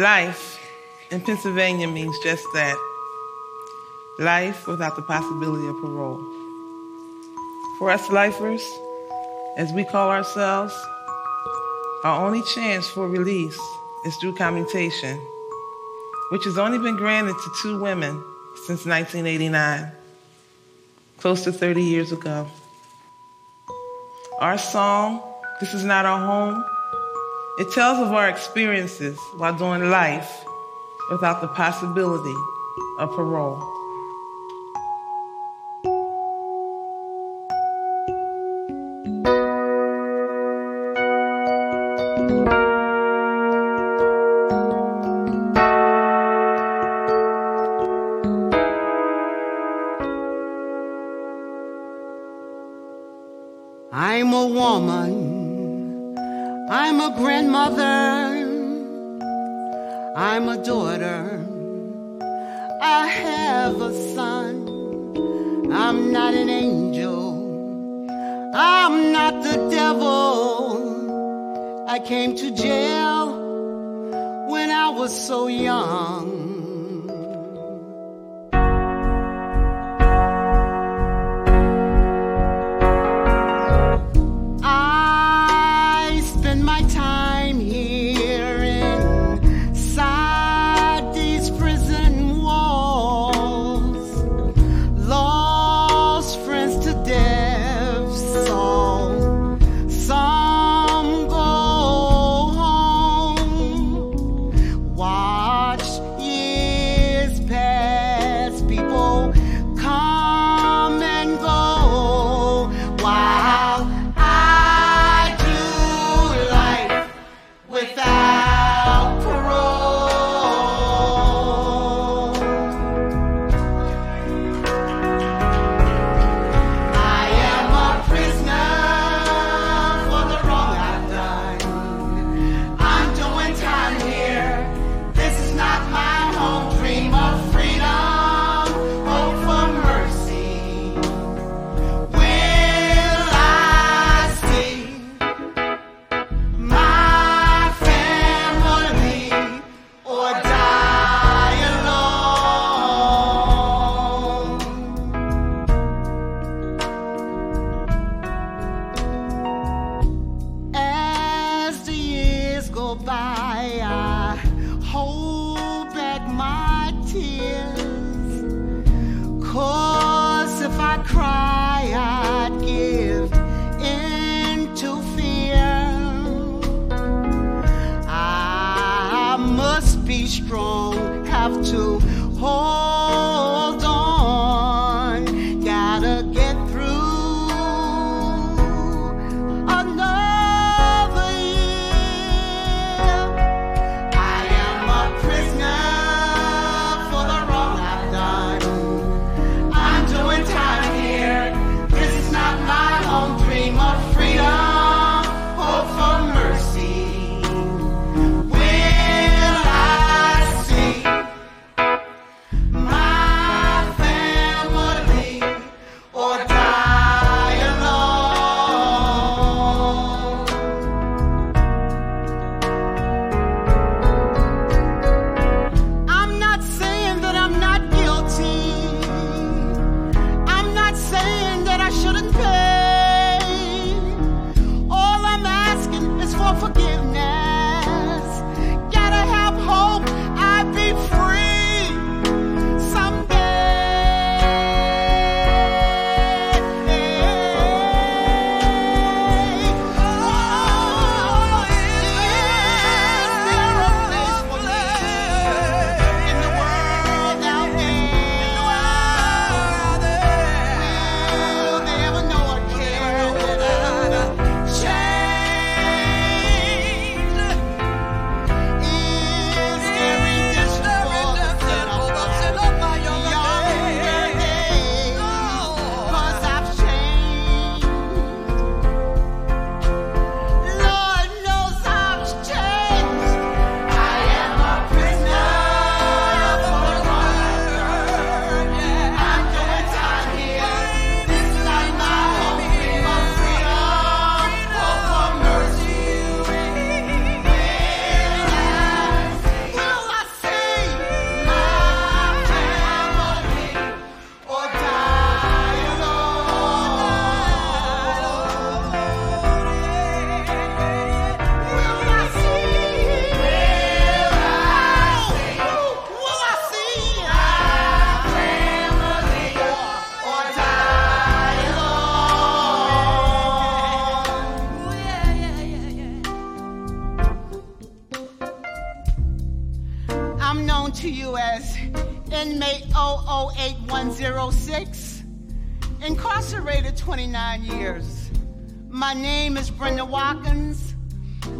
Life in Pennsylvania means just that life without the possibility of parole. For us lifers, as we call ourselves, our only chance for release is through commutation, which has only been granted to two women since 1989, close to 30 years ago. Our song, This Is Not Our Home, it tells of our experiences while doing life without the possibility of parole. I'm a grandmother. I'm a daughter. I have a son. I'm not an angel. I'm not the devil. I came to jail when I was so young. I cry, I'd give in to fear. I must be strong, have to 106, incarcerated 29 years. My name is Brenda Watkins.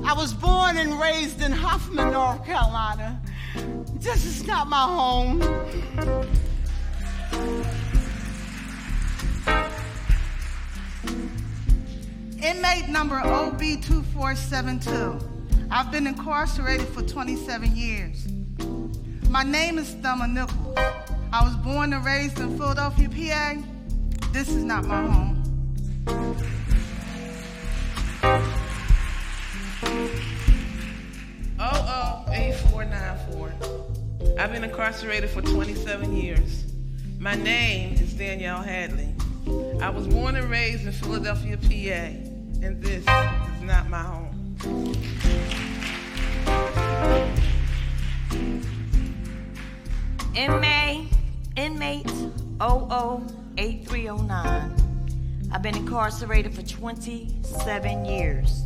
I was born and raised in Huffman, North Carolina. This is not my home. Inmate number OB2472. I've been incarcerated for 27 years. My name is Thelma Nichols. I was born and raised in Philadelphia, PA. This is not my home. Oh, oh, 8494. I've been incarcerated for 27 years. My name is Danielle Hadley. I was born and raised in Philadelphia, PA, and this is not my home. Inmate, inmate 008309. I've been incarcerated for 27 years.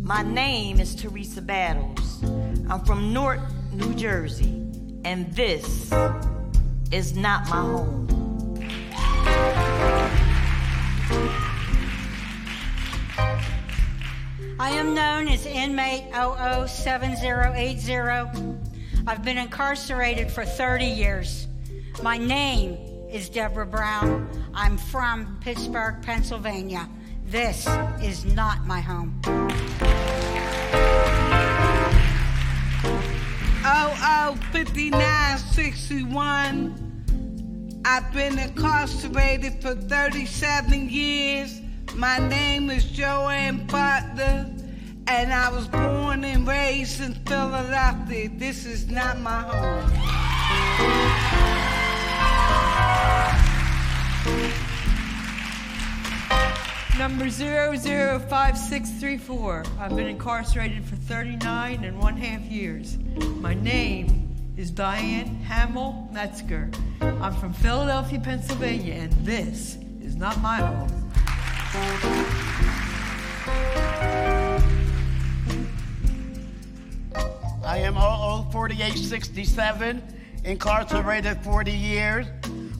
My name is Teresa Battles. I'm from Newark, New Jersey, and this is not my home. I am known as inmate 007080. I've been incarcerated for 30 years. My name is Deborah Brown. I'm from Pittsburgh, Pennsylvania. This is not my home. Oh, oh, 5961. I've been incarcerated for 37 years. My name is Joanne Butler, and I was born and raised in Philadelphia. This is not my home. Number 005634. I've been incarcerated for 39 and one half years. My name is Diane Hamill Metzger. I'm from Philadelphia, Pennsylvania, and this is not my home. I am 004867, incarcerated 40 years.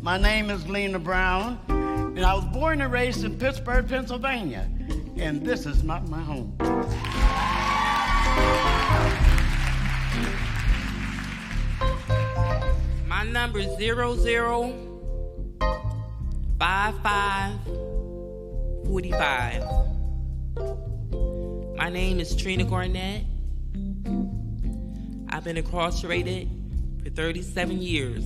My name is Lena Brown, and I was born and raised in Pittsburgh, Pennsylvania. And this is not my home. My number is zero zero five five forty five. My name is Trina Garnett. I've been incarcerated for 37 years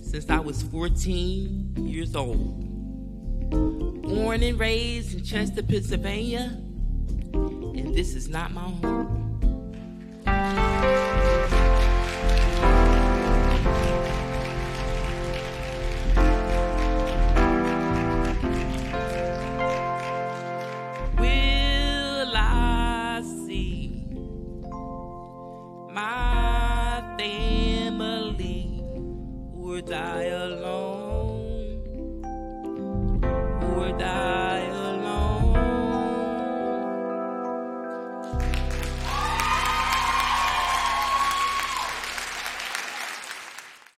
since I was 14 years old. Born and raised in Chester, Pennsylvania, and this is not my home. Die alone?